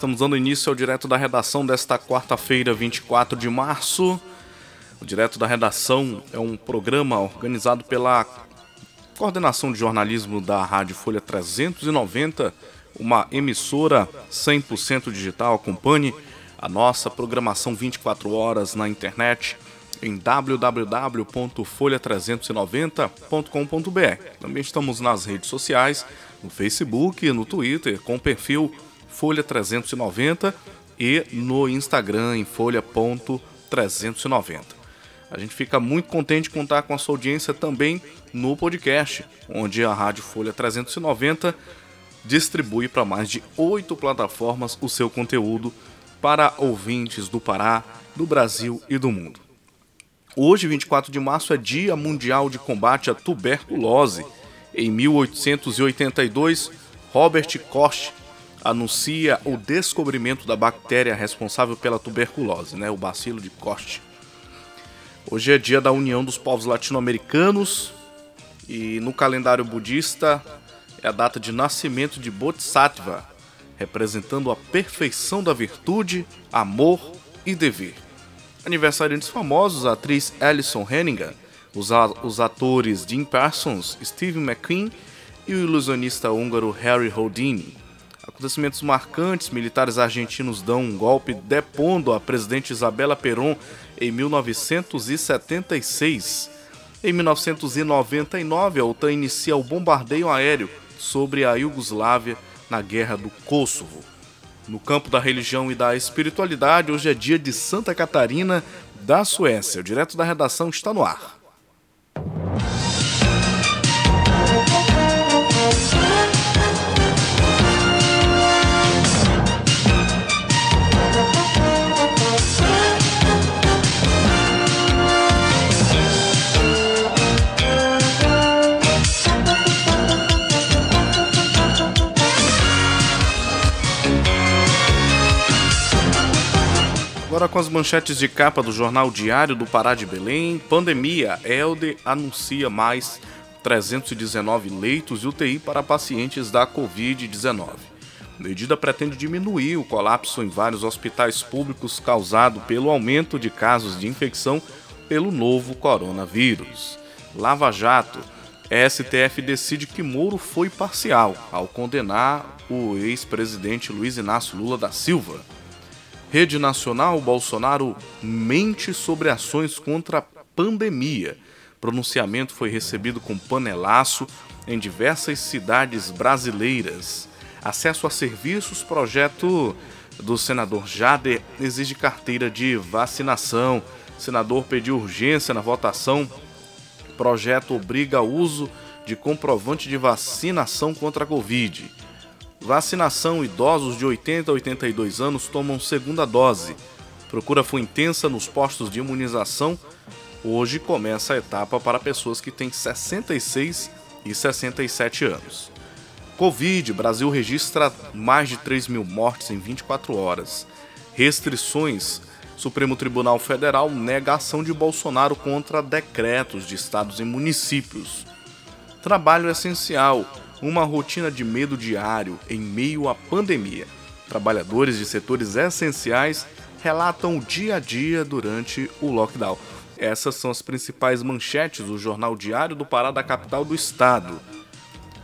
Estamos dando início ao Direto da Redação desta quarta-feira, 24 de março. O Direto da Redação é um programa organizado pela Coordenação de Jornalismo da Rádio Folha 390, uma emissora 100% digital. Acompanhe a nossa programação 24 horas na internet em www.folha390.com.br. Também estamos nas redes sociais, no Facebook no Twitter, com o perfil Folha 390 e no Instagram em folha.390. A gente fica muito contente de contar com a sua audiência também no podcast, onde a Rádio Folha 390 distribui para mais de oito plataformas o seu conteúdo para ouvintes do Pará, do Brasil e do mundo. Hoje, 24 de março, é Dia Mundial de Combate à Tuberculose. Em 1882, Robert Koch anuncia o descobrimento da bactéria responsável pela tuberculose, né, o bacilo de Koch. Hoje é dia da União dos Povos Latino-Americanos e no calendário budista é a data de nascimento de Bodhisattva, representando a perfeição da virtude, amor e dever. Aniversariantes famosos, a atriz Alison Hennigan, os, os atores Jim Parsons, Steve McQueen e o ilusionista húngaro Harry Houdini. Acontecimentos marcantes: militares argentinos dão um golpe depondo a presidente Isabela Perón em 1976. Em 1999, a OTAN inicia o bombardeio aéreo sobre a Iugoslávia na Guerra do Kosovo. No campo da religião e da espiritualidade, hoje é dia de Santa Catarina da Suécia. O direto da redação está no ar. Agora com as manchetes de capa do jornal Diário do Pará de Belém. Pandemia. Elde anuncia mais 319 leitos de UTI para pacientes da Covid-19. Medida pretende diminuir o colapso em vários hospitais públicos causado pelo aumento de casos de infecção pelo novo coronavírus. Lava Jato. STF decide que Moro foi parcial ao condenar o ex-presidente Luiz Inácio Lula da Silva. Rede Nacional, Bolsonaro mente sobre ações contra a pandemia. Pronunciamento foi recebido com panelaço em diversas cidades brasileiras. Acesso a serviços, projeto do senador Jader exige carteira de vacinação. Senador pediu urgência na votação. Projeto obriga uso de comprovante de vacinação contra a Covid. Vacinação: idosos de 80 a 82 anos tomam segunda dose. Procura foi intensa nos postos de imunização. Hoje começa a etapa para pessoas que têm 66 e 67 anos. Covid: Brasil registra mais de 3 mil mortes em 24 horas. Restrições: Supremo Tribunal Federal nega ação de Bolsonaro contra decretos de estados e municípios. Trabalho essencial uma rotina de medo diário em meio à pandemia. Trabalhadores de setores essenciais relatam o dia a dia durante o lockdown. Essas são as principais manchetes do Jornal Diário do Pará da capital do estado.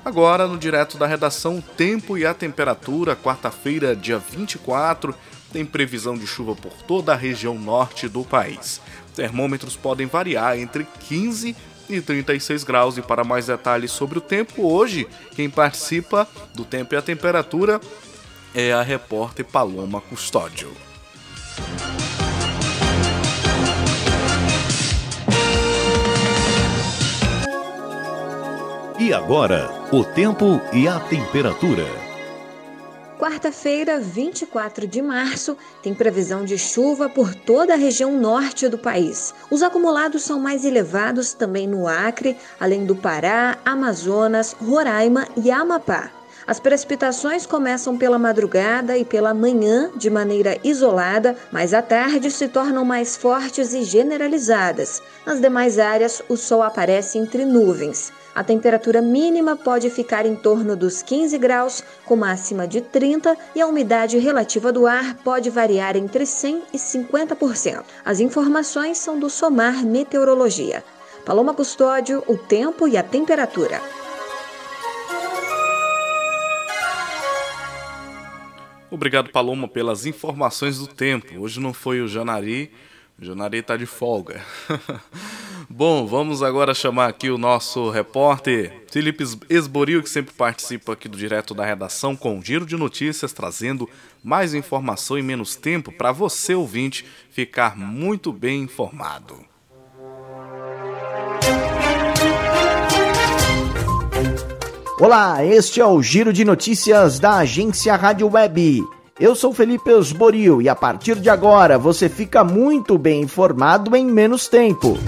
Agora, no direto da redação, tempo e a temperatura, quarta-feira, dia 24, tem previsão de chuva por toda a região norte do país. Termômetros podem variar entre 15 e 36 graus. E para mais detalhes sobre o tempo, hoje quem participa do tempo e a temperatura é a repórter Paloma Custódio. E agora, o tempo e a temperatura. Quarta-feira, 24 de março, tem previsão de chuva por toda a região norte do país. Os acumulados são mais elevados também no Acre, além do Pará, Amazonas, Roraima e Amapá. As precipitações começam pela madrugada e pela manhã de maneira isolada, mas à tarde se tornam mais fortes e generalizadas. Nas demais áreas, o sol aparece entre nuvens. A temperatura mínima pode ficar em torno dos 15 graus, com máxima de 30, e a umidade relativa do ar pode variar entre 100 e 50%. As informações são do Somar Meteorologia. Paloma Custódio, o tempo e a temperatura. Obrigado, Paloma, pelas informações do tempo. Hoje não foi o Janari, Janari está de folga. Bom, vamos agora chamar aqui o nosso repórter Felipe Esboril, que sempre participa aqui do Direto da Redação com um giro de notícias, trazendo mais informação em menos tempo para você, ouvinte, ficar muito bem informado. Olá, este é o Giro de Notícias da agência Rádio Web. Eu sou Felipe Osborio e a partir de agora você fica muito bem informado em menos tempo.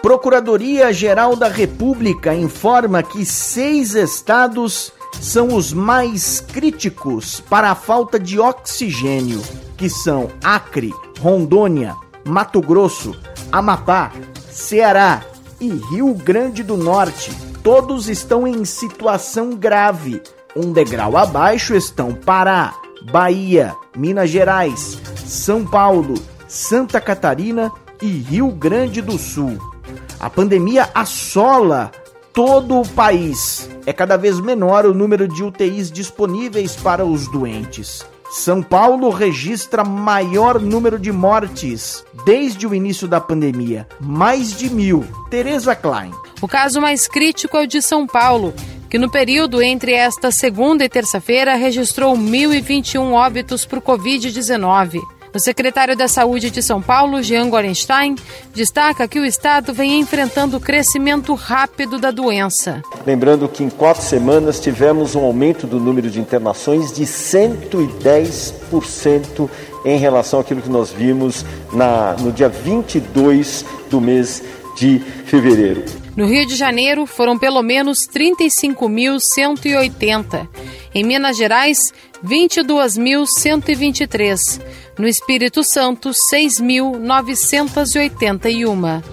Procuradoria-Geral da República informa que seis estados são os mais críticos para a falta de oxigênio, que são Acre, Rondônia, Mato Grosso, Amapá, Ceará e Rio Grande do Norte. Todos estão em situação grave um degrau abaixo estão Pará, Bahia, Minas Gerais, São Paulo, Santa Catarina e Rio Grande do Sul. A pandemia assola todo o país. É cada vez menor o número de UTIs disponíveis para os doentes. São Paulo registra maior número de mortes desde o início da pandemia, mais de mil. Tereza Klein. O caso mais crítico é o de São Paulo, que no período entre esta segunda e terça-feira registrou 1.021 óbitos por Covid-19. O secretário da Saúde de São Paulo, Jean Gorenstein, destaca que o estado vem enfrentando o crescimento rápido da doença. Lembrando que em quatro semanas tivemos um aumento do número de internações de 110% em relação àquilo que nós vimos na, no dia 22 do mês de fevereiro. No Rio de Janeiro, foram pelo menos 35.180. Em Minas Gerais, 22.123. No Espírito Santo, 6.981.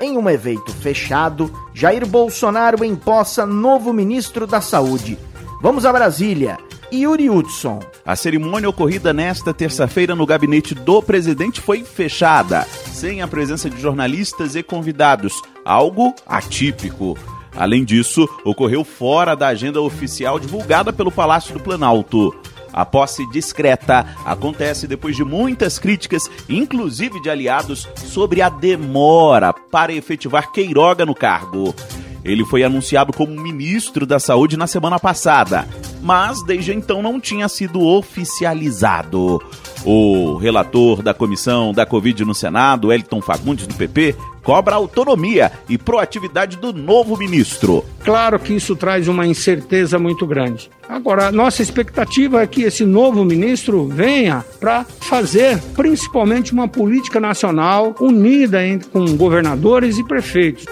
Em um evento fechado, Jair Bolsonaro empossa novo ministro da Saúde. Vamos a Brasília. Yuri Hudson. A cerimônia ocorrida nesta terça-feira no gabinete do presidente foi fechada, sem a presença de jornalistas e convidados, algo atípico. Além disso, ocorreu fora da agenda oficial divulgada pelo Palácio do Planalto. A posse discreta acontece depois de muitas críticas, inclusive de aliados, sobre a demora para efetivar Queiroga no cargo. Ele foi anunciado como ministro da Saúde na semana passada, mas desde então não tinha sido oficializado. O relator da comissão da Covid no Senado, Elton Fagundes, do PP, cobra autonomia e proatividade do novo ministro. Claro que isso traz uma incerteza muito grande. Agora, nossa expectativa é que esse novo ministro venha para fazer principalmente uma política nacional unida com governadores e prefeitos.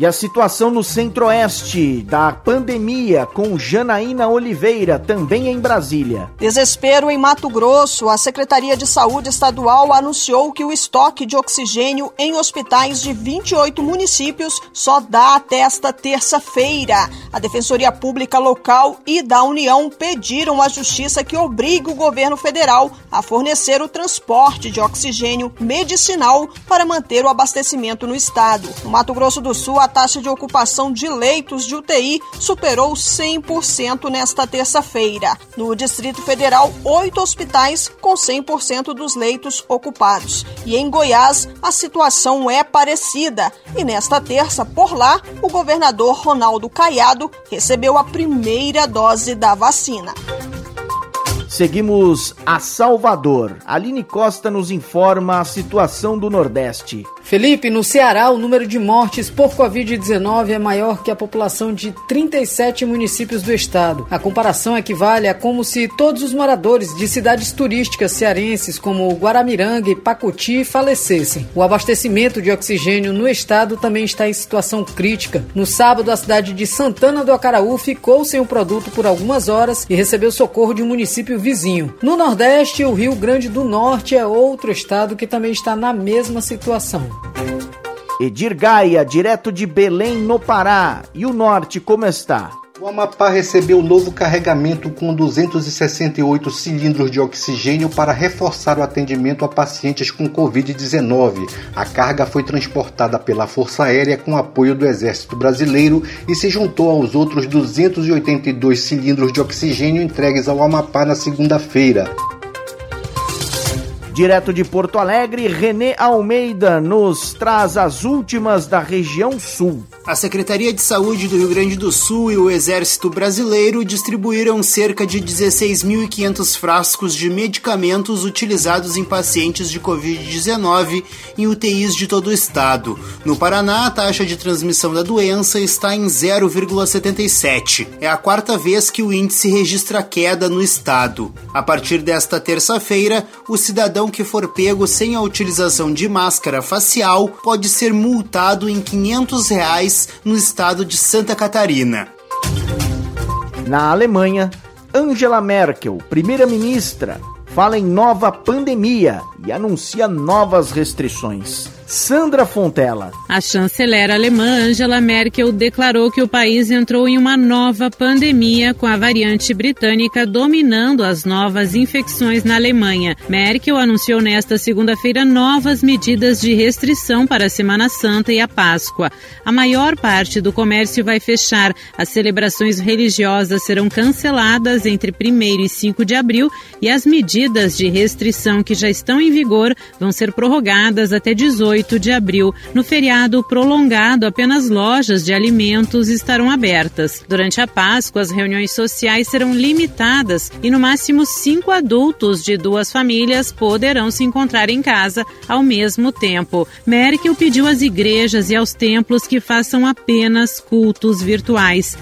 E a situação no centro-oeste da pandemia com Janaína Oliveira, também em Brasília. Desespero em Mato Grosso. A Secretaria de Saúde Estadual anunciou que o estoque de oxigênio em hospitais de 28 municípios só dá até esta terça-feira. A Defensoria Pública Local e da União pediram à Justiça que obrigue o governo federal a fornecer o transporte de oxigênio medicinal para manter o abastecimento no estado. No Mato Grosso do Sul, a taxa de ocupação de leitos de UTI superou 100% nesta terça-feira. No Distrito Federal, oito hospitais com 100% dos leitos ocupados. E em Goiás, a situação é parecida. E nesta terça, por lá, o governador Ronaldo Caiado recebeu a primeira dose da vacina. Seguimos a Salvador. Aline Costa nos informa a situação do Nordeste. Felipe, no Ceará, o número de mortes por Covid-19 é maior que a população de 37 municípios do estado. A comparação equivale a como se todos os moradores de cidades turísticas cearenses como Guaramiranga e Pacuti falecessem. O abastecimento de oxigênio no estado também está em situação crítica. No sábado, a cidade de Santana do Acaraú ficou sem o produto por algumas horas e recebeu socorro de um município vizinho. No Nordeste, o Rio Grande do Norte é outro estado que também está na mesma situação. Edir Gaia, direto de Belém, no Pará. E o norte, como está? O Amapá recebeu novo carregamento com 268 cilindros de oxigênio para reforçar o atendimento a pacientes com Covid-19. A carga foi transportada pela Força Aérea com apoio do Exército Brasileiro e se juntou aos outros 282 cilindros de oxigênio entregues ao Amapá na segunda-feira. Direto de Porto Alegre, René Almeida nos traz as últimas da região sul. A Secretaria de Saúde do Rio Grande do Sul e o Exército Brasileiro distribuíram cerca de 16.500 frascos de medicamentos utilizados em pacientes de Covid-19 em UTIs de todo o estado. No Paraná, a taxa de transmissão da doença está em 0,77. É a quarta vez que o índice registra queda no estado. A partir desta terça-feira, o cidadão que for pego sem a utilização de máscara facial pode ser multado em 500 reais no estado de Santa Catarina. Na Alemanha, Angela Merkel, primeira-ministra, fala em nova pandemia anuncia novas restrições. Sandra Fontela. A chanceler alemã Angela Merkel declarou que o país entrou em uma nova pandemia com a variante britânica dominando as novas infecções na Alemanha. Merkel anunciou nesta segunda-feira novas medidas de restrição para a Semana Santa e a Páscoa. A maior parte do comércio vai fechar. As celebrações religiosas serão canceladas entre 1 e 5 de abril e as medidas de restrição que já estão em vigor vão ser prorrogadas até 18 8 de abril. No feriado prolongado, apenas lojas de alimentos estarão abertas. Durante a Páscoa, as reuniões sociais serão limitadas e no máximo cinco adultos de duas famílias poderão se encontrar em casa ao mesmo tempo. Merkel pediu às igrejas e aos templos que façam apenas cultos virtuais.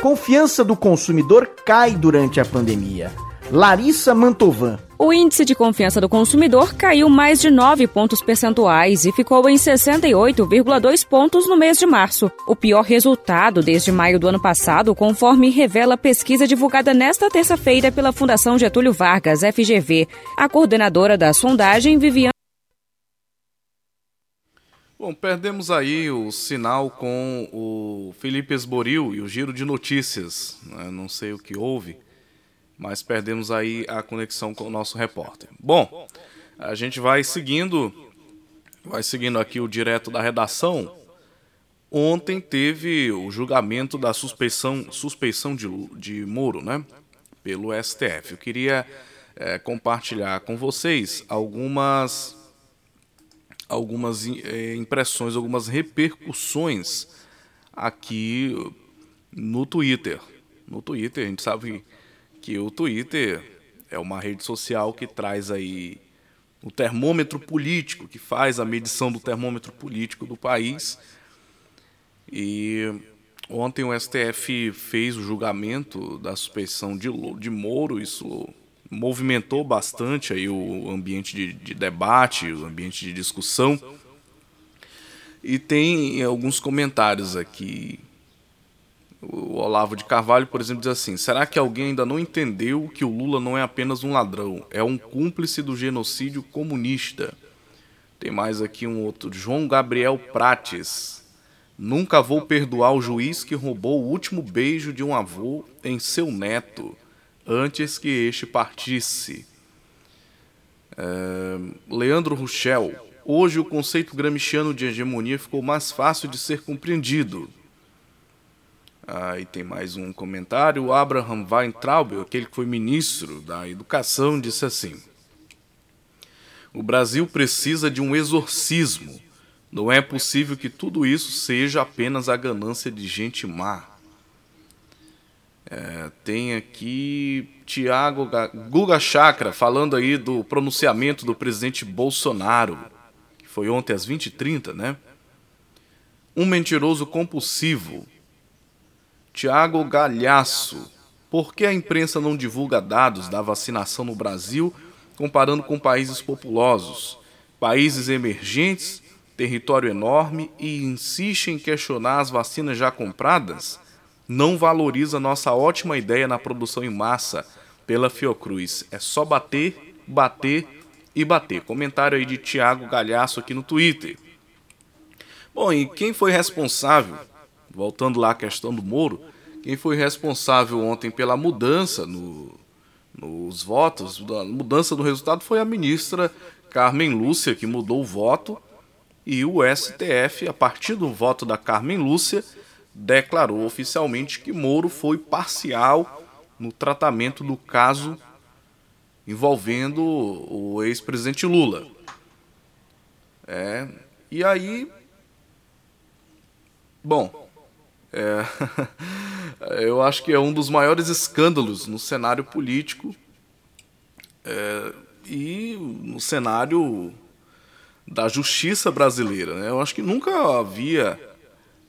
Confiança do consumidor cai durante a pandemia. Larissa Mantovan. O índice de confiança do consumidor caiu mais de 9 pontos percentuais e ficou em 68,2 pontos no mês de março, o pior resultado desde maio do ano passado, conforme revela a pesquisa divulgada nesta terça-feira pela Fundação Getúlio Vargas, FGV. A coordenadora da sondagem, Viviane Bom, perdemos aí o sinal com o Felipe Esboril e o giro de notícias. Né? Não sei o que houve mas perdemos aí a conexão com o nosso repórter. Bom, a gente vai seguindo, vai seguindo aqui o direto da redação. Ontem teve o julgamento da suspeição, suspeição de, de Moro, né? Pelo STF. Eu queria é, compartilhar com vocês algumas, algumas é, impressões, algumas repercussões aqui no Twitter. No Twitter, a gente sabe que o Twitter é uma rede social que traz aí o termômetro político, que faz a medição do termômetro político do país. E ontem o STF fez o julgamento da suspeição de, de Moro, isso movimentou bastante aí o ambiente de, de debate, o ambiente de discussão. E tem alguns comentários aqui o Olavo de Carvalho, por exemplo, diz assim: será que alguém ainda não entendeu que o Lula não é apenas um ladrão, é um cúmplice do genocídio comunista? Tem mais aqui um outro, João Gabriel Prates. Nunca vou perdoar o juiz que roubou o último beijo de um avô em seu neto, antes que este partisse. É, Leandro Ruchel. Hoje, o conceito gramsciano de hegemonia ficou mais fácil de ser compreendido. Aí tem mais um comentário. Abraham Weintraub, aquele que foi ministro da Educação, disse assim: O Brasil precisa de um exorcismo. Não é possível que tudo isso seja apenas a ganância de gente má. É, tem aqui Tiago Guga Chakra falando aí do pronunciamento do presidente Bolsonaro foi ontem às 20h30, né? Um mentiroso compulsivo. Tiago Galhaço. Por que a imprensa não divulga dados da vacinação no Brasil comparando com países populosos, países emergentes, território enorme e insiste em questionar as vacinas já compradas? Não valoriza nossa ótima ideia na produção em massa pela Fiocruz. É só bater, bater e bater. Comentário aí de Tiago Galhaço aqui no Twitter. Bom, e quem foi responsável, voltando lá à questão do Moro, quem foi responsável ontem pela mudança no, nos votos, a mudança do resultado foi a ministra Carmen Lúcia, que mudou o voto, e o STF, a partir do voto da Carmen Lúcia, declarou oficialmente que Moro foi parcial no tratamento do caso envolvendo o ex-presidente Lula. É, e aí, bom, é, eu acho que é um dos maiores escândalos no cenário político é, e no cenário da justiça brasileira. Né? Eu acho que nunca havia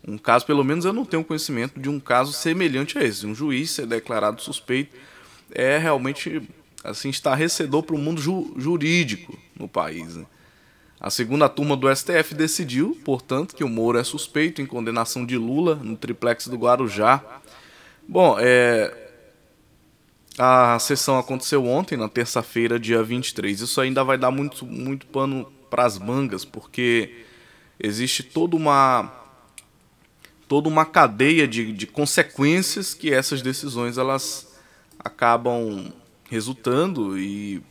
um caso, pelo menos eu não tenho conhecimento de um caso semelhante a esse. Um juiz ser declarado suspeito é realmente assim estarrecedor para o mundo ju jurídico no país. Né? A segunda turma do STF decidiu, portanto, que o Moro é suspeito em condenação de Lula no triplex do Guarujá. Bom, é... a sessão aconteceu ontem, na terça-feira, dia 23. Isso ainda vai dar muito, muito pano para as mangas, porque existe toda uma toda uma cadeia de, de consequências que essas decisões elas acabam resultando e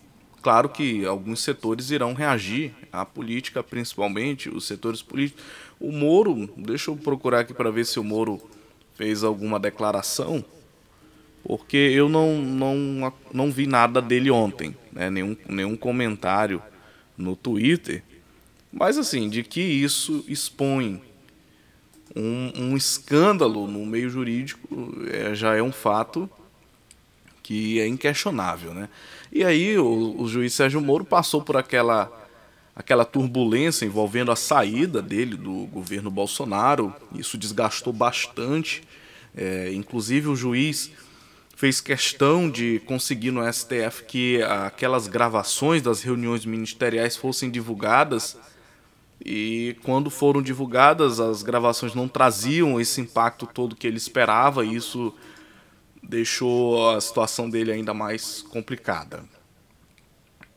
claro que alguns setores irão reagir à política, principalmente os setores políticos. O Moro, deixa eu procurar aqui para ver se o Moro fez alguma declaração, porque eu não, não, não vi nada dele ontem, né? nenhum, nenhum comentário no Twitter, mas assim, de que isso expõe um, um escândalo no meio jurídico é, já é um fato que é inquestionável, né? E aí o, o juiz Sérgio Moro passou por aquela aquela turbulência envolvendo a saída dele do governo Bolsonaro. Isso desgastou bastante. É, inclusive o juiz fez questão de conseguir no STF que aquelas gravações das reuniões ministeriais fossem divulgadas. E quando foram divulgadas, as gravações não traziam esse impacto todo que ele esperava. E isso deixou a situação dele ainda mais complicada.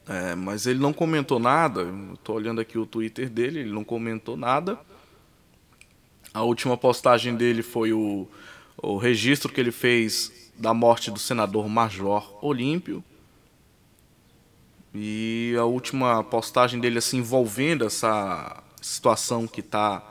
É, mas ele não comentou nada. Estou olhando aqui o Twitter dele, ele não comentou nada. A última postagem dele foi o, o registro que ele fez da morte do senador Major Olímpio. E a última postagem dele assim envolvendo essa situação que está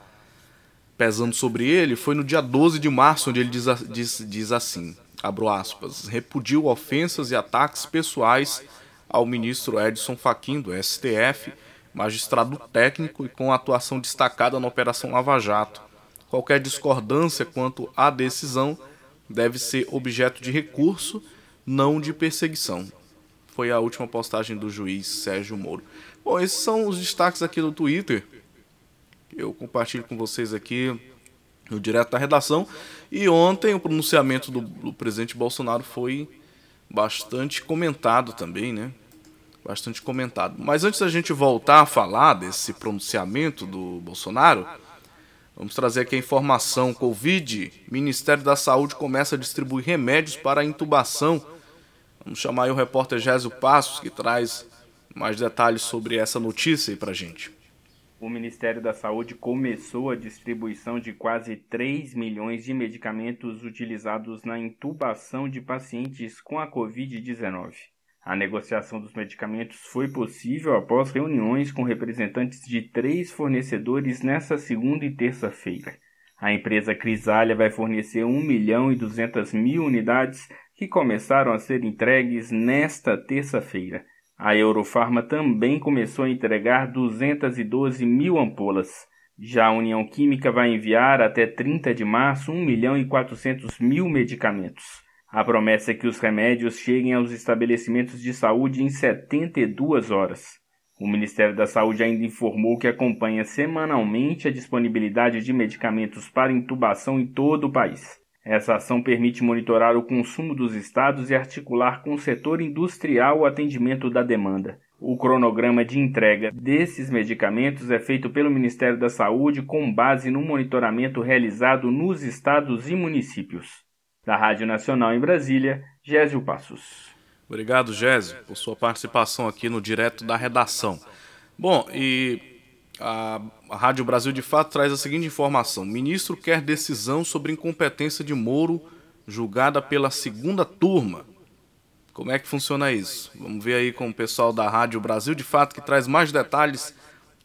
pesando sobre ele foi no dia 12 de março, onde ele diz, diz, diz assim: abro aspas, repudiu ofensas e ataques pessoais ao ministro Edson Fachin do STF, magistrado técnico e com atuação destacada na Operação Lava Jato. Qualquer discordância quanto à decisão deve ser objeto de recurso, não de perseguição. Foi a última postagem do juiz Sérgio Moro. Bom, esses são os destaques aqui do Twitter. Eu compartilho com vocês aqui no direto da redação. E ontem o pronunciamento do, do, presidente Bolsonaro foi bastante comentado também, né? Bastante comentado. Mas antes da gente voltar a falar desse pronunciamento do Bolsonaro, vamos trazer aqui a informação: Covid, Ministério da Saúde começa a distribuir remédios para intubação. Vamos chamar aí o repórter Gésio Passos, que traz mais detalhes sobre essa notícia aí pra gente o Ministério da Saúde começou a distribuição de quase 3 milhões de medicamentos utilizados na intubação de pacientes com a Covid-19. A negociação dos medicamentos foi possível após reuniões com representantes de três fornecedores nesta segunda e terça-feira. A empresa Crisália vai fornecer 1 milhão e 200 mil unidades que começaram a ser entregues nesta terça-feira. A Eurofarma também começou a entregar 212 mil ampolas. Já a União Química vai enviar até 30 de março 1 milhão e 400 mil medicamentos. A promessa é que os remédios cheguem aos estabelecimentos de saúde em 72 horas. O Ministério da Saúde ainda informou que acompanha semanalmente a disponibilidade de medicamentos para intubação em todo o país. Essa ação permite monitorar o consumo dos estados e articular com o setor industrial o atendimento da demanda. O cronograma de entrega desses medicamentos é feito pelo Ministério da Saúde com base no monitoramento realizado nos estados e municípios. Da Rádio Nacional em Brasília, Gésio Passos. Obrigado, Gésio, por sua participação aqui no Direto da Redação. Bom, e a, Rádio Brasil de Fato traz a seguinte informação: ministro quer decisão sobre incompetência de Moro julgada pela segunda turma. Como é que funciona isso? Vamos ver aí com o pessoal da Rádio Brasil de Fato que traz mais detalhes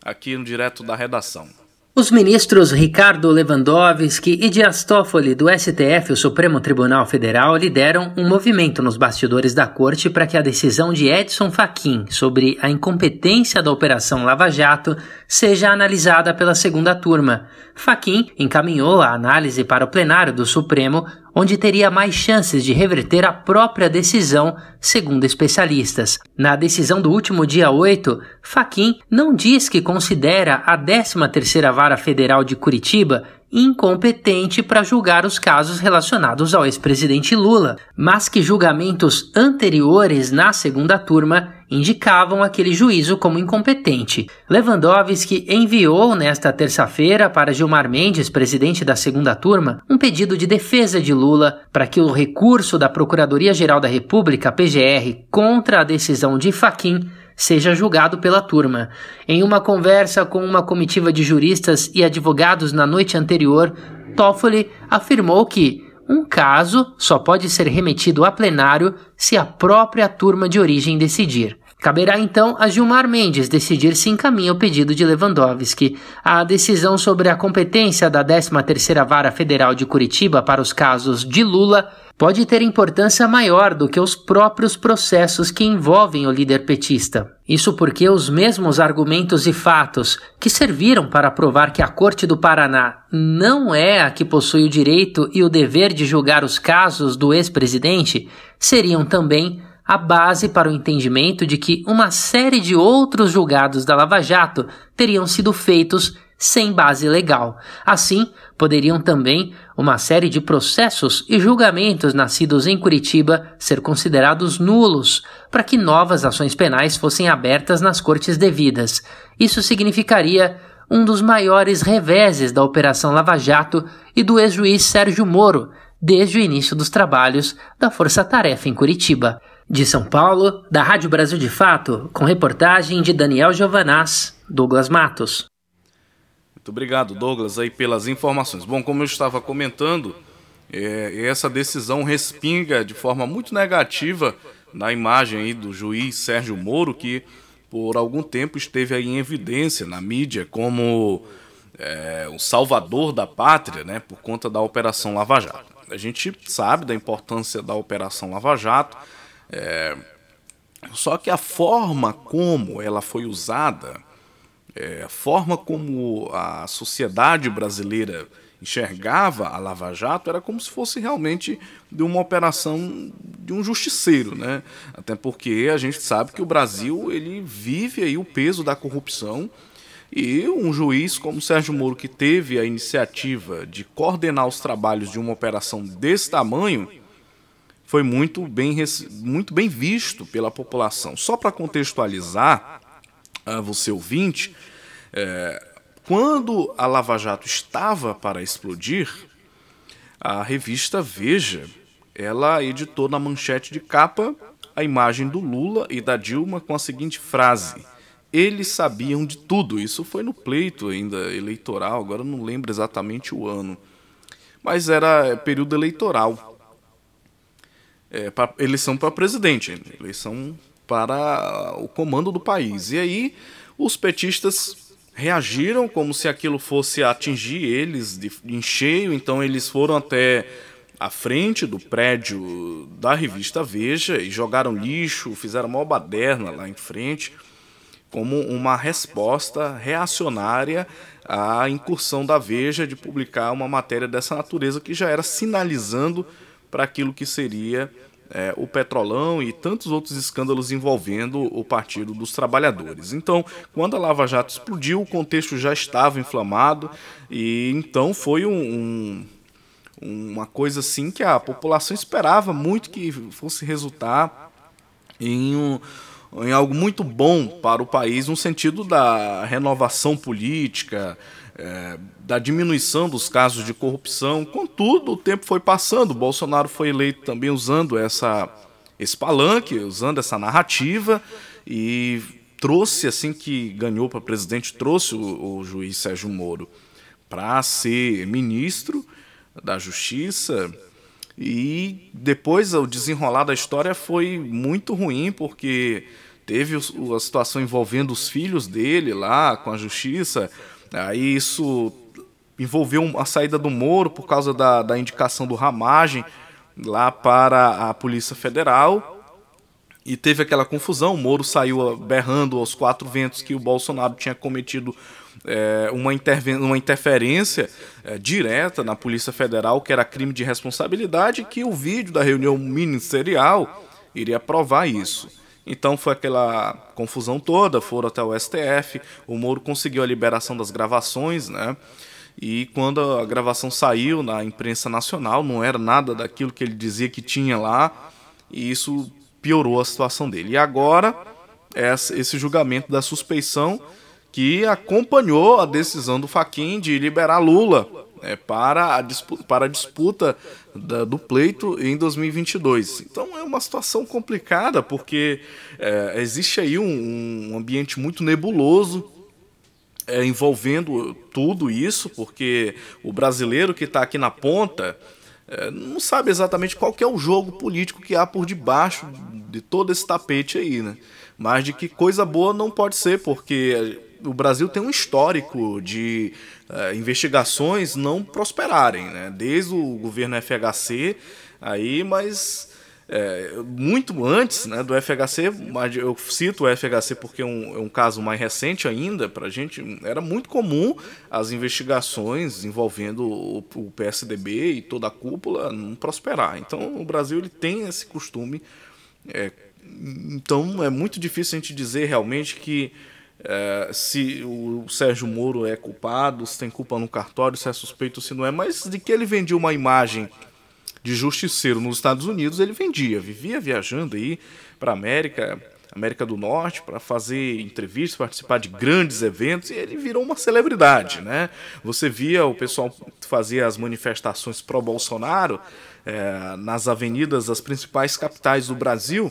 aqui no Direto da Redação. Os ministros Ricardo Lewandowski e Dias Toffoli do STF, o Supremo Tribunal Federal, lideram um movimento nos bastidores da corte para que a decisão de Edson Fachin sobre a incompetência da Operação Lava Jato seja analisada pela segunda turma. Fachin encaminhou a análise para o plenário do Supremo onde teria mais chances de reverter a própria decisão, segundo especialistas. Na decisão do último dia 8, Faquim não diz que considera a 13ª Vara Federal de Curitiba incompetente para julgar os casos relacionados ao ex-presidente Lula, mas que julgamentos anteriores na segunda turma indicavam aquele juízo como incompetente. Lewandowski enviou nesta terça-feira para Gilmar Mendes, presidente da segunda turma, um pedido de defesa de Lula para que o recurso da Procuradoria-Geral da República, PGR, contra a decisão de Faquim seja julgado pela turma. Em uma conversa com uma comitiva de juristas e advogados na noite anterior, Toffoli afirmou que um caso só pode ser remetido a plenário se a própria turma de origem decidir. Caberá então a Gilmar Mendes decidir se encaminha o pedido de Lewandowski. A decisão sobre a competência da 13ª Vara Federal de Curitiba para os casos de Lula pode ter importância maior do que os próprios processos que envolvem o líder petista. Isso porque os mesmos argumentos e fatos que serviram para provar que a Corte do Paraná não é a que possui o direito e o dever de julgar os casos do ex-presidente seriam também a base para o entendimento de que uma série de outros julgados da Lava Jato teriam sido feitos sem base legal. Assim, poderiam também uma série de processos e julgamentos nascidos em Curitiba ser considerados nulos para que novas ações penais fossem abertas nas cortes devidas. Isso significaria um dos maiores reveses da Operação Lava Jato e do ex-juiz Sérgio Moro desde o início dos trabalhos da Força Tarefa em Curitiba. De São Paulo, da Rádio Brasil de Fato, com reportagem de Daniel Giovanaz, Douglas Matos. Muito obrigado, Douglas, aí pelas informações. Bom, como eu estava comentando, é, essa decisão respinga de forma muito negativa na imagem aí do juiz Sérgio Moro, que por algum tempo esteve aí em evidência na mídia como é, o salvador da pátria, né, por conta da Operação Lava Jato. A gente sabe da importância da Operação Lava Jato, é, só que a forma como ela foi usada, é, a forma como a sociedade brasileira enxergava a Lava Jato era como se fosse realmente de uma operação de um justiceiro, né? Até porque a gente sabe que o Brasil ele vive aí o peso da corrupção e um juiz como Sérgio Moro que teve a iniciativa de coordenar os trabalhos de uma operação desse tamanho, foi muito bem, muito bem visto pela população. Só para contextualizar a você ouvinte, é, quando a Lava Jato estava para explodir, a revista Veja, ela editou na manchete de capa a imagem do Lula e da Dilma com a seguinte frase: eles sabiam de tudo. Isso foi no pleito ainda eleitoral, agora não lembro exatamente o ano. Mas era período eleitoral é, pra, eleição para presidente, eleição para o comando do país. E aí os petistas reagiram como se aquilo fosse atingir eles de, em cheio, então eles foram até a frente do prédio da revista Veja e jogaram lixo, fizeram uma baderna lá em frente, como uma resposta reacionária à incursão da Veja de publicar uma matéria dessa natureza que já era sinalizando para aquilo que seria é, o Petrolão e tantos outros escândalos envolvendo o Partido dos Trabalhadores. Então, quando a Lava Jato explodiu, o contexto já estava inflamado e então foi um, um, uma coisa assim que a população esperava muito que fosse resultar em um em algo muito bom para o país no sentido da renovação política, é, da diminuição dos casos de corrupção. Contudo, o tempo foi passando. Bolsonaro foi eleito também usando essa, esse palanque, usando essa narrativa e trouxe, assim que ganhou para presidente, trouxe o, o juiz Sérgio Moro para ser ministro da Justiça. E depois o desenrolar da história foi muito ruim, porque teve a situação envolvendo os filhos dele lá com a justiça. Aí isso envolveu a saída do Moro por causa da, da indicação do Ramagem lá para a Polícia Federal. E teve aquela confusão, o Moro saiu berrando aos quatro ventos que o Bolsonaro tinha cometido é, uma, uma interferência é, direta na Polícia Federal, que era crime de responsabilidade, que o vídeo da reunião ministerial iria provar isso. Então foi aquela confusão toda, foram até o STF, o Moro conseguiu a liberação das gravações, né? E quando a gravação saiu na imprensa nacional, não era nada daquilo que ele dizia que tinha lá, e isso piorou a situação dele. E agora, esse julgamento da suspeição que acompanhou a decisão do Faquin de liberar Lula é, para, a disputa, para a disputa da, do pleito em 2022. Então é uma situação complicada, porque é, existe aí um, um, ambiente muito nebuloso é, envolvendo tudo isso, porque o brasileiro que está aqui na ponta é, não sabe exatamente qual é o jogo político que há por debaixo de todo esse tapete aí, né? Mas de que coisa boa não pode ser, porque o Brasil tem um histórico de uh, investigações não prosperarem, né? Desde o governo FHC aí, mas é, muito antes né, do FHC, eu cito o FHC porque é um, é um caso mais recente ainda para a gente, era muito comum as investigações envolvendo o, o, PSDB e toda a cúpula não prosperar. Então o Brasil ele tem esse costume. É, então é muito difícil a gente dizer realmente que é, se o Sérgio Moro é culpado, se tem culpa no cartório, se é suspeito, se não é, mas de que ele vendia uma imagem de justiceiro nos Estados Unidos, ele vendia, vivia viajando aí para América, América do Norte, para fazer entrevistas, participar de grandes eventos, e ele virou uma celebridade, né? Você via o pessoal fazer as manifestações pró-Bolsonaro é, nas avenidas das principais capitais do Brasil,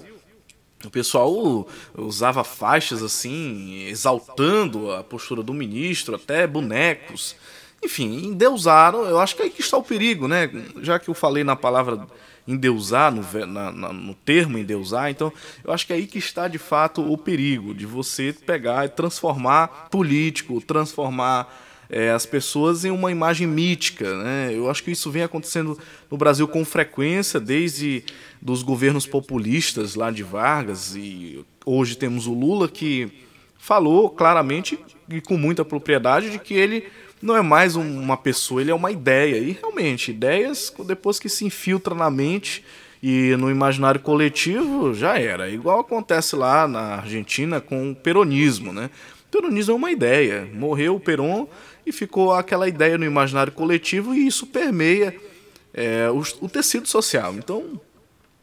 o pessoal usava faixas assim, exaltando a postura do ministro, até bonecos. Enfim, endeusaram. Eu acho que aí que está o perigo, né? Já que eu falei na palavra endeusar, no, na, na, no termo endeusar, então eu acho que aí que está de fato o perigo de você pegar e transformar político, transformar é, as pessoas em uma imagem mítica. Né? Eu acho que isso vem acontecendo no Brasil com frequência, desde dos governos populistas lá de Vargas, e hoje temos o Lula que falou claramente e com muita propriedade de que ele não é mais uma pessoa, ele é uma ideia. E realmente, ideias, depois que se infiltra na mente e no imaginário coletivo, já era. Igual acontece lá na Argentina com o peronismo, né? O peronismo é uma ideia. Morreu o Peron, e ficou aquela ideia no imaginário coletivo e isso permeia é, o, o, tecido social. Então,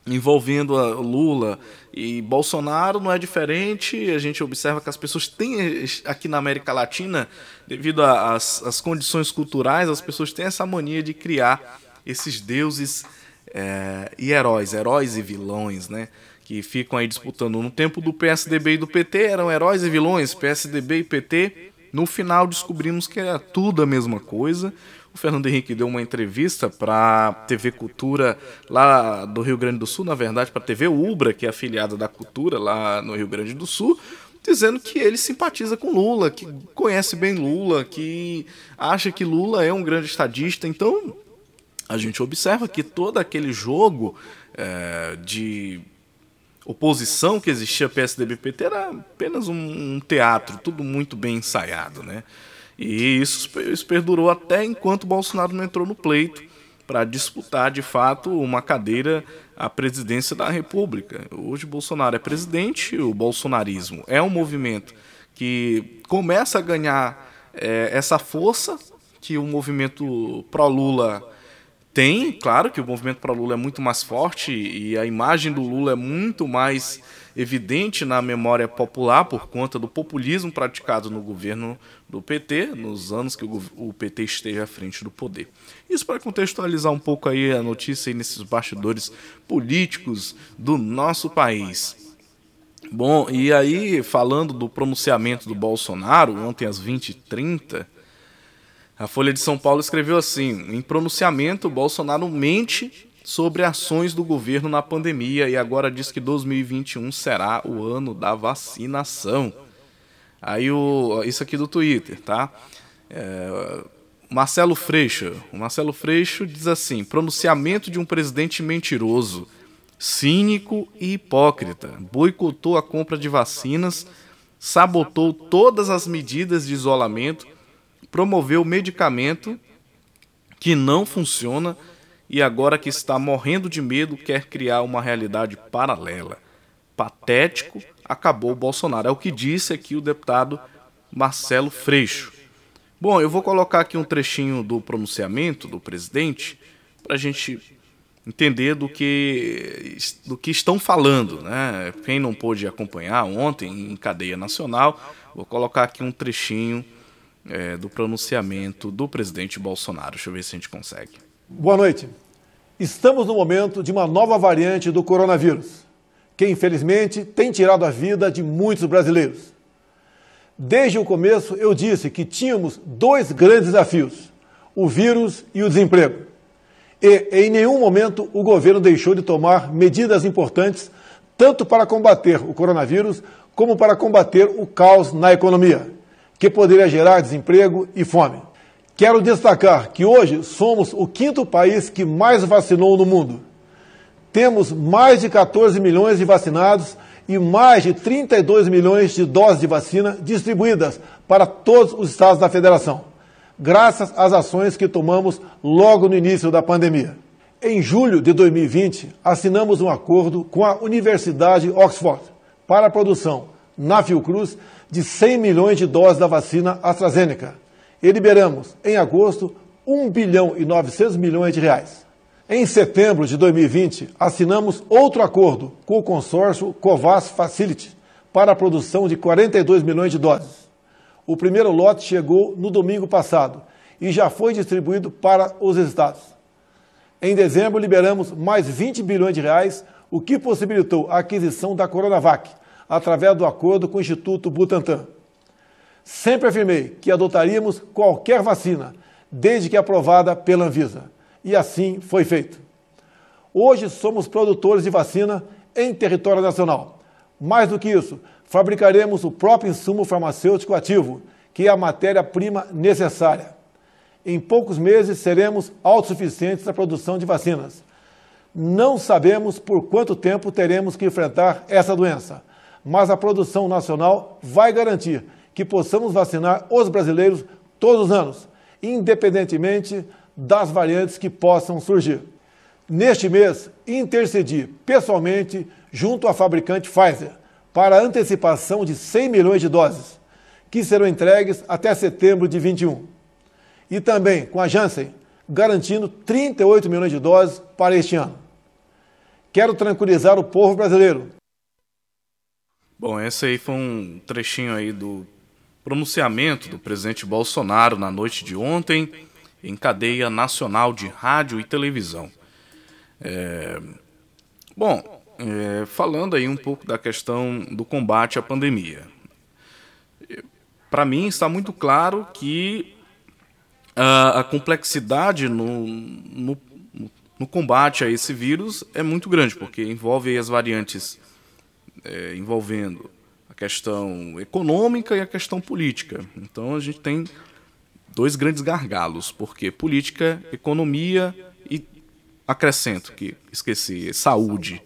envolvendo Lula e Bolsonaro não é diferente. A gente observa que as pessoas têm aqui na América Latina, devido às condições culturais, as pessoas têm essa mania de criar esses deuses é, e heróis, heróis e vilões, né? Que ficam aí disputando. No tempo do PSDB e do PT eram heróis e vilões, PSDB e PT no final descobrimos que era tudo a mesma coisa. O Fernando Henrique deu uma entrevista para TV Cultura lá do Rio Grande do Sul, na verdade, para a TV Ubra, que é afiliada da Cultura lá no Rio Grande do Sul, dizendo que ele simpatiza com Lula, que conhece bem Lula, que acha que Lula é um grande estadista. Então, a gente observa que todo aquele jogo é, de oposição que existia PSDB-PT era apenas um, teatro, tudo muito bem ensaiado, né? E isso, isso perdurou até enquanto Bolsonaro não entrou no pleito para disputar de fato uma cadeira à presidência da República. Hoje Bolsonaro é presidente, o bolsonarismo é um movimento que começa a ganhar é, essa força que o movimento pró-Lula tem, claro que o movimento para Lula é muito mais forte e a imagem do Lula é muito mais evidente na memória popular por conta do populismo praticado no governo do PT, nos anos que o, PT esteve à frente do poder. Isso para contextualizar um pouco aí a notícia aí nesses bastidores políticos do nosso país. Bom, e aí falando do pronunciamento do Bolsonaro, ontem às 20h30, a Folha de São Paulo escreveu assim: em pronunciamento, Bolsonaro mente sobre ações do governo na pandemia e agora diz que 2021 será o ano da vacinação. Aí o isso aqui do Twitter, tá? É, Marcelo Freixo, o Marcelo Freixo diz assim: pronunciamento de um presidente mentiroso, cínico e hipócrita, boicotou a compra de vacinas, sabotou todas as medidas de isolamento promoveu medicamento que não funciona e agora que está morrendo de medo quer criar uma realidade paralela. Patético, acabou o Bolsonaro. É o que disse aqui o deputado Marcelo Freixo. Bom, eu vou colocar aqui um trechinho do pronunciamento do presidente para a gente entender do que, do que estão falando. Né? Quem não pôde acompanhar ontem em cadeia nacional, vou colocar aqui um trechinho é, do pronunciamento do presidente Bolsonaro. Deixa eu ver se a gente consegue. Boa noite. Estamos no momento de uma nova variante do coronavírus, que infelizmente tem tirado a vida de muitos brasileiros. Desde o começo eu disse que tínhamos dois grandes desafios: o vírus e o desemprego. E em nenhum momento o governo deixou de tomar medidas importantes, tanto para combater o coronavírus como para combater o caos na economia que poderia gerar desemprego e fome. Quero destacar que hoje somos o quinto país que mais vacinou no mundo. Temos mais de 14 milhões de vacinados e mais de 32 milhões de doses de vacina distribuídas para todos os estados da federação, graças às ações que tomamos logo no início da pandemia. Em julho de 2020, assinamos um acordo com a Universidade Oxford para a produção, na Fiocruz, de 100 milhões de doses da vacina AstraZeneca e liberamos, em agosto, 1 bilhão e 900 milhões de reais. Em setembro de 2020, assinamos outro acordo com o consórcio Covas Facility para a produção de 42 milhões de doses. O primeiro lote chegou no domingo passado e já foi distribuído para os estados. Em dezembro, liberamos mais 20 bilhões de reais, o que possibilitou a aquisição da Coronavac, através do acordo com o Instituto Butantan. Sempre afirmei que adotaríamos qualquer vacina, desde que aprovada pela Anvisa. E assim foi feito. Hoje somos produtores de vacina em território nacional. Mais do que isso, fabricaremos o próprio insumo farmacêutico ativo, que é a matéria-prima necessária. Em poucos meses seremos autossuficientes na produção de vacinas. Não sabemos por quanto tempo teremos que enfrentar essa doença, mas a produção nacional vai garantir que possamos vacinar os brasileiros todos os anos, independentemente das variantes que possam surgir. Neste mês, intercedi pessoalmente junto à fabricante Pfizer para antecipação de 100 milhões de doses, que serão entregues até setembro de 21. E também com a Janssen, garantindo 38 milhões de doses para este ano. Quero tranquilizar o povo brasileiro Bom, esse aí foi um trechinho aí do pronunciamento do presidente Bolsonaro na noite de ontem em cadeia nacional de rádio e televisão. É... Bom, é... falando aí um pouco da questão do combate à pandemia. Para mim está muito claro que a, complexidade no, no, no, combate a esse vírus é muito grande, porque envolve as variantes é, envolvendo a questão econômica e a questão política. Então a gente tem dois grandes gargalos, porque política, economia e acrescento que esqueci, saúde.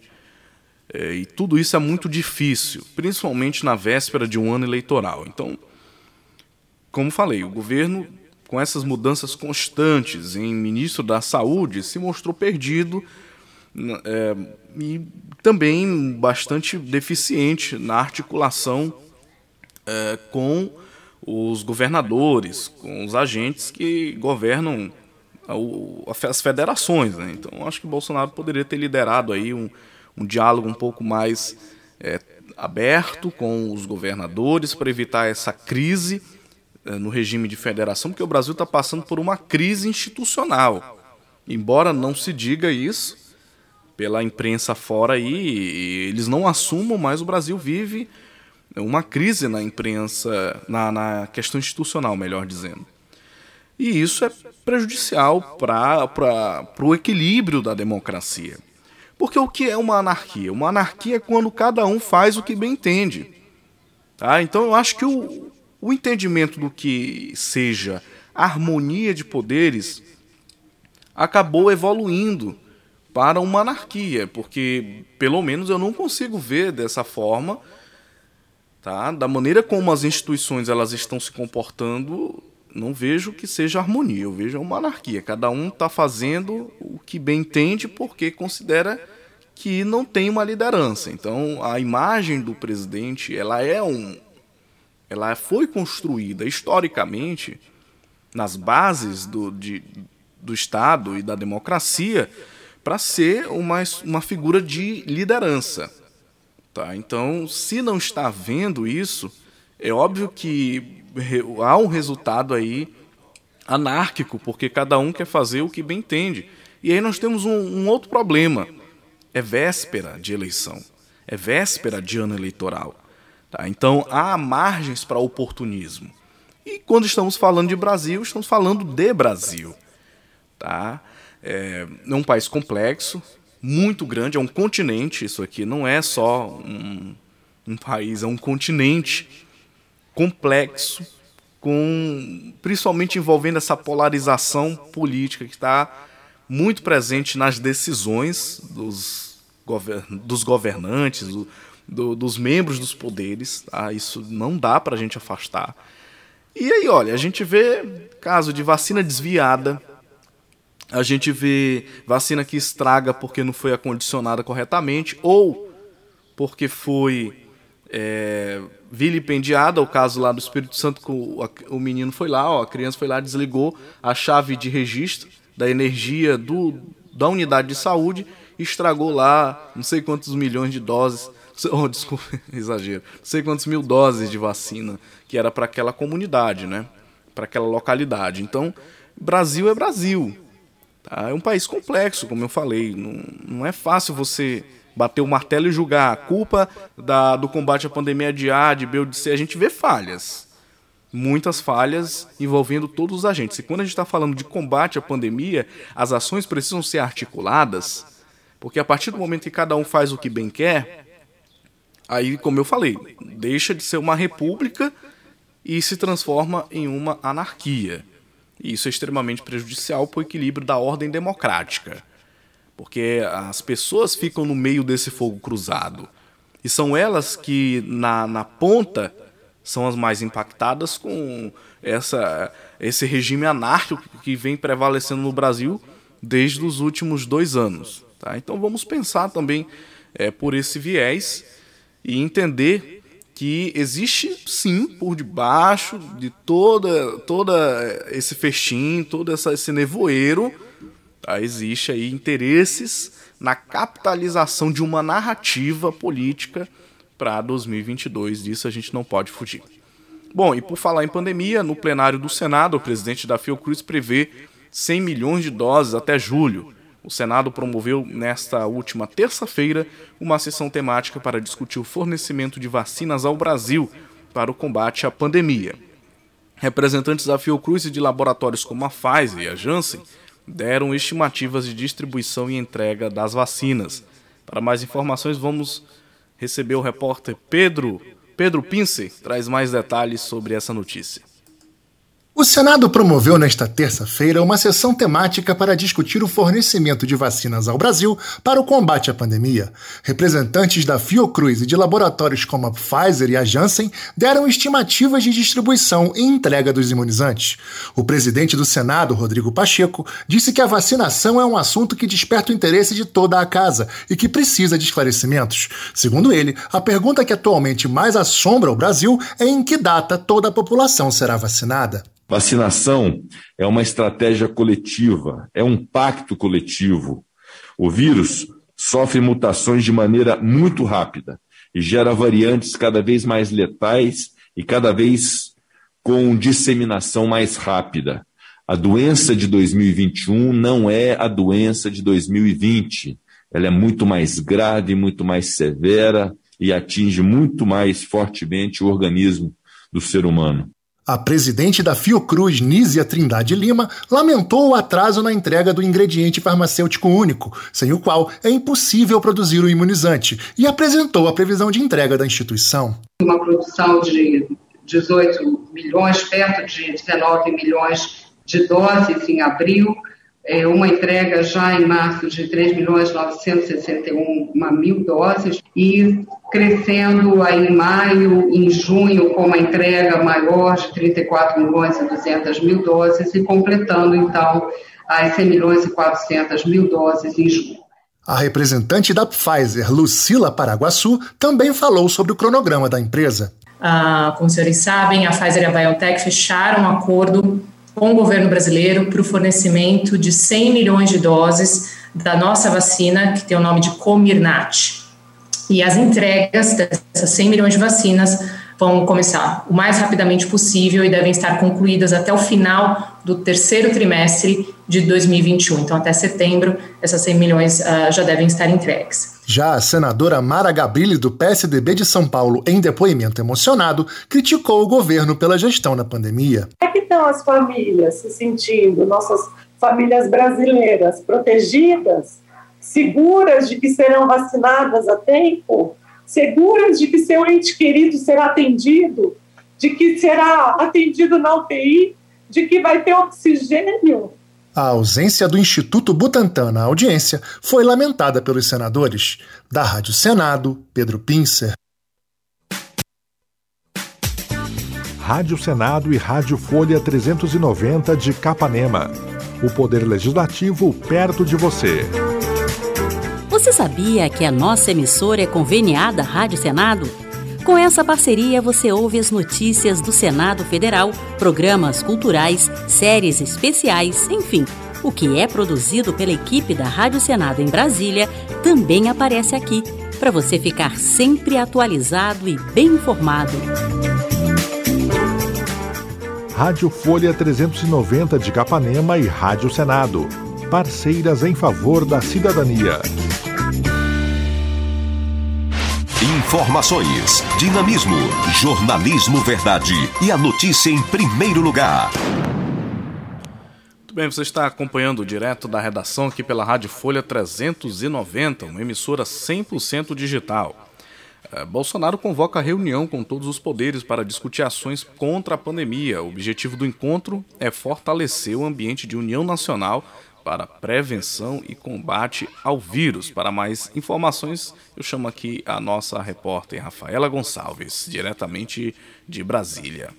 É, e tudo isso é muito difícil, principalmente na véspera de um ano eleitoral. Então, como falei, o governo, com essas mudanças constantes em ministro da Saúde, se mostrou perdido é, e também bastante deficiente na articulação é, com os governadores, com os agentes que governam as federações. Né? Então, acho que Bolsonaro poderia ter liderado aí um, um diálogo um pouco mais é, aberto com os governadores para evitar essa crise é, no regime de federação, porque o Brasil está passando por uma crise institucional. Embora não se diga isso pela imprensa fora aí, eles não assumam, mas o Brasil vive uma crise na imprensa, na, na questão institucional, melhor dizendo. E isso é prejudicial para o equilíbrio da democracia. Porque o que é uma anarquia? Uma anarquia é quando cada um faz o que bem entende. Tá? Então eu acho que o, o entendimento do que seja harmonia de poderes acabou evoluindo para uma anarquia, porque pelo menos eu não consigo ver dessa forma, tá? Da maneira como as instituições elas estão se comportando, não vejo que seja harmonia, eu vejo uma anarquia. Cada um está fazendo o que bem entende porque considera que não tem uma liderança. Então, a imagem do presidente, ela é um ela foi construída historicamente nas bases do, de, do Estado e da democracia para ser uma, uma figura de liderança. Tá? Então, se não está vendo isso, é óbvio que há um resultado aí anárquico, porque cada um quer fazer o que bem entende. E aí nós temos um, um outro problema. É véspera de eleição. É véspera de ano eleitoral. Tá? Então há margens para oportunismo. E quando estamos falando de Brasil, estamos falando de Brasil. Tá? É, é um país complexo, muito grande, é um continente. Isso aqui não é só um, um país, é um continente complexo, com principalmente envolvendo essa polarização política que está muito presente nas decisões dos, dos governantes, do, do, dos membros dos poderes. Tá? Isso não dá para a gente afastar. E aí, olha, a gente vê caso de vacina desviada, a gente vê vacina que estraga porque não foi acondicionada corretamente ou porque foi é, vilipendiada. O caso lá do Espírito Santo, o, o menino foi lá, ó, a criança foi lá, desligou a chave de registro da energia do, da unidade de saúde estragou lá não sei quantos milhões de doses. Oh, desculpa, exagero. Não sei quantos mil doses de vacina que era para aquela comunidade, né? Para aquela localidade. Então, Brasil é Brasil. Tá? É um país complexo, como eu falei. Não, não é fácil você bater o martelo e julgar a culpa da, do combate à pandemia de A, de B ou de C. A gente vê falhas muitas falhas envolvendo todos os agentes. E quando a gente está falando de combate à pandemia, as ações precisam ser articuladas, porque a partir do momento que cada um faz o que bem quer, aí, como eu falei, deixa de ser uma república e se transforma em uma anarquia. E isso é extremamente prejudicial para o equilíbrio da ordem democrática, porque as pessoas ficam no meio desse fogo cruzado. E são elas que, na, na ponta, são as mais impactadas com essa, esse regime anárquico que vem prevalecendo no Brasil desde os últimos dois anos. Tá? Então vamos pensar também é, por esse viés e entender que existe sim por debaixo de toda toda esse festim, todo essa, esse nevoeiro, tá? existe aí interesses na capitalização de uma narrativa política para 2022. Disso a gente não pode fugir. Bom, e por falar em pandemia, no plenário do Senado, o presidente da Fiocruz prevê 100 milhões de doses até julho. O Senado promoveu nesta última terça-feira uma sessão temática para discutir o fornecimento de vacinas ao Brasil para o combate à pandemia. Representantes da Fiocruz e de laboratórios como a Pfizer e a Janssen deram estimativas de distribuição e entrega das vacinas. Para mais informações, vamos receber o repórter Pedro Pedro Pince traz mais detalhes sobre essa notícia. O Senado promoveu nesta terça-feira uma sessão temática para discutir o fornecimento de vacinas ao Brasil para o combate à pandemia. Representantes da Fiocruz e de laboratórios como a Pfizer e a Janssen deram estimativas de distribuição e entrega dos imunizantes. O presidente do Senado, Rodrigo Pacheco, disse que a vacinação é um assunto que desperta o interesse de toda a casa e que precisa de esclarecimentos. Segundo ele, a pergunta que atualmente mais assombra o Brasil é em que data toda a população será vacinada. Vacinação é uma estratégia coletiva, é um pacto coletivo. O vírus sofre mutações de maneira muito rápida e gera variantes cada vez mais letais e cada vez com disseminação mais rápida. A doença de 2021 não é a doença de 2020. Ela é muito mais grave, muito mais severa e atinge muito mais fortemente o organismo do ser humano. A presidente da Fiocruz, Nízia Trindade Lima, lamentou o atraso na entrega do ingrediente farmacêutico único, sem o qual é impossível produzir o imunizante, e apresentou a previsão de entrega da instituição. Uma produção de 18 milhões, perto de 19 milhões de doses em abril, é, uma entrega já em março de 3 milhões 961 mil doses e crescendo aí em maio, em junho com uma entrega maior de 34 milhões e 200 mil doses e completando então as 100 milhões e 400 mil doses em julho. A representante da Pfizer, Lucila Paraguaçu, também falou sobre o cronograma da empresa. Ah, como os senhores sabem, a Pfizer e a BioNTech fecharam um acordo com o governo brasileiro para o fornecimento de 100 milhões de doses da nossa vacina, que tem o nome de Comirnaty. E as entregas dessas 100 milhões de vacinas vão começar o mais rapidamente possível e devem estar concluídas até o final do terceiro trimestre de 2021. Então, até setembro, essas 100 milhões uh, já devem estar entregues. Já a senadora Mara Gabrilli, do PSDB de São Paulo, em depoimento emocionado, criticou o governo pela gestão na pandemia. Como é que estão as famílias se sentindo, nossas famílias brasileiras, protegidas, seguras de que serão vacinadas a tempo, seguras de que seu ente querido será atendido, de que será atendido na UTI, de que vai ter oxigênio? A ausência do Instituto Butantan na audiência foi lamentada pelos senadores. Da Rádio Senado, Pedro Pincer. Rádio Senado e Rádio Folha 390 de Capanema. O Poder Legislativo perto de você. Você sabia que a nossa emissora é conveniada à Rádio Senado? Com essa parceria, você ouve as notícias do Senado Federal, programas culturais, séries especiais, enfim. O que é produzido pela equipe da Rádio Senado em Brasília também aparece aqui, para você ficar sempre atualizado e bem informado. Rádio Folha 390 de Capanema e Rádio Senado. Parceiras em favor da cidadania. Informações, dinamismo, jornalismo verdade e a notícia em primeiro lugar. Muito bem, você está acompanhando direto da redação aqui pela Rádio Folha 390, uma emissora 100% digital. É, Bolsonaro convoca reunião com todos os poderes para discutir ações contra a pandemia. O objetivo do encontro é fortalecer o ambiente de união nacional para prevenção e combate ao vírus. Para mais informações, eu chamo aqui a nossa repórter Rafaela Gonçalves, diretamente de Brasília.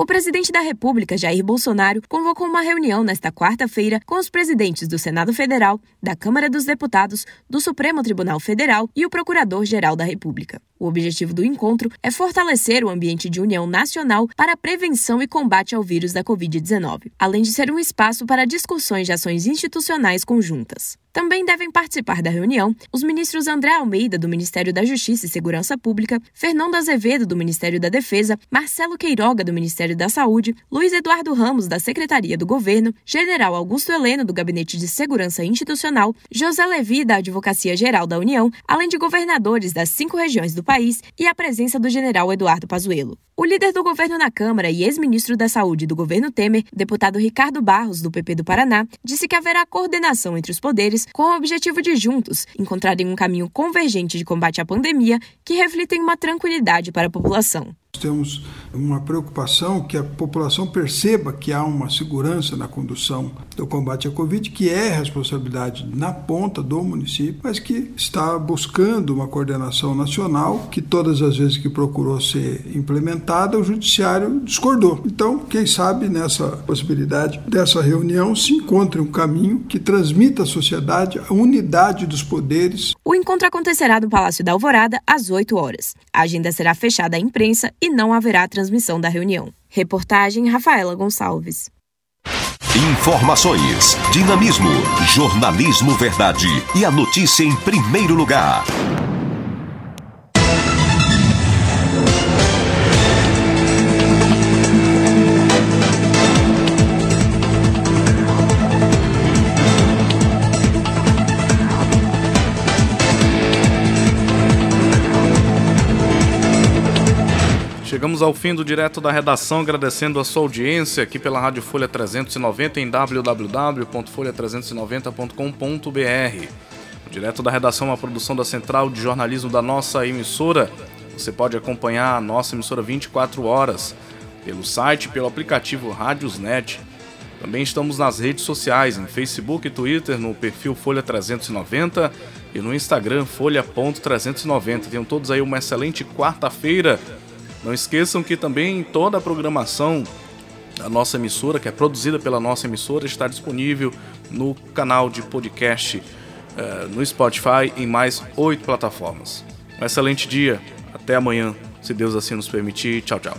O presidente da República, Jair Bolsonaro, convocou uma reunião nesta quarta-feira com os presidentes do Senado Federal, da Câmara dos Deputados, do Supremo Tribunal Federal e o Procurador-Geral da República. O objetivo do encontro é fortalecer o ambiente de união nacional para a prevenção e combate ao vírus da Covid-19, além de ser um espaço para discussões de ações institucionais conjuntas. Também devem participar da reunião os ministros André Almeida, do Ministério da Justiça e Segurança Pública, Fernando Azevedo, do Ministério da Defesa, Marcelo Queiroga, do Ministério da Saúde, Luiz Eduardo Ramos, da Secretaria do Governo, General Augusto Heleno, do Gabinete de Segurança Institucional, José Levi, da Advocacia Geral da União, além de governadores das cinco regiões do país e a presença do general Eduardo Pazuello. O líder do governo na Câmara e ex-ministro da Saúde do governo Temer, deputado Ricardo Barros, do PP do Paraná, disse que haverá coordenação entre os poderes com o objetivo de juntos encontrarem um caminho convergente de combate à pandemia que reflita em uma tranquilidade para a população. Temos uma preocupação que a população perceba que há uma segurança na condução do combate à Covid, que é responsabilidade na ponta do município, mas que está buscando uma coordenação nacional, que todas as vezes que procurou ser implementada, o Judiciário discordou. Então, quem sabe nessa possibilidade dessa reunião se encontre um caminho que transmita à sociedade a unidade dos poderes. O encontro acontecerá no Palácio da Alvorada às 8 horas. A agenda será fechada à imprensa e não haverá transmissão da reunião. Reportagem Rafaela Gonçalves. Informações, dinamismo, jornalismo verdade e a notícia em primeiro lugar. Chegamos ao fim do direto da redação, agradecendo a sua audiência aqui pela Rádio Folha 390 em www.folha390.com.br. O direto da redação é uma produção da Central de Jornalismo da nossa emissora. Você pode acompanhar a nossa emissora 24 horas pelo site pelo aplicativo Rádiosnet. Também estamos nas redes sociais, em Facebook e Twitter, no perfil Folha 390 e no Instagram Folha.390. Tenham todos aí uma excelente quarta-feira. Não esqueçam que também toda a programação da nossa emissora, que é produzida pela nossa emissora, está disponível no canal de podcast uh, no Spotify em mais oito plataformas. Um excelente dia, até amanhã, se Deus assim nos permitir. Tchau, tchau.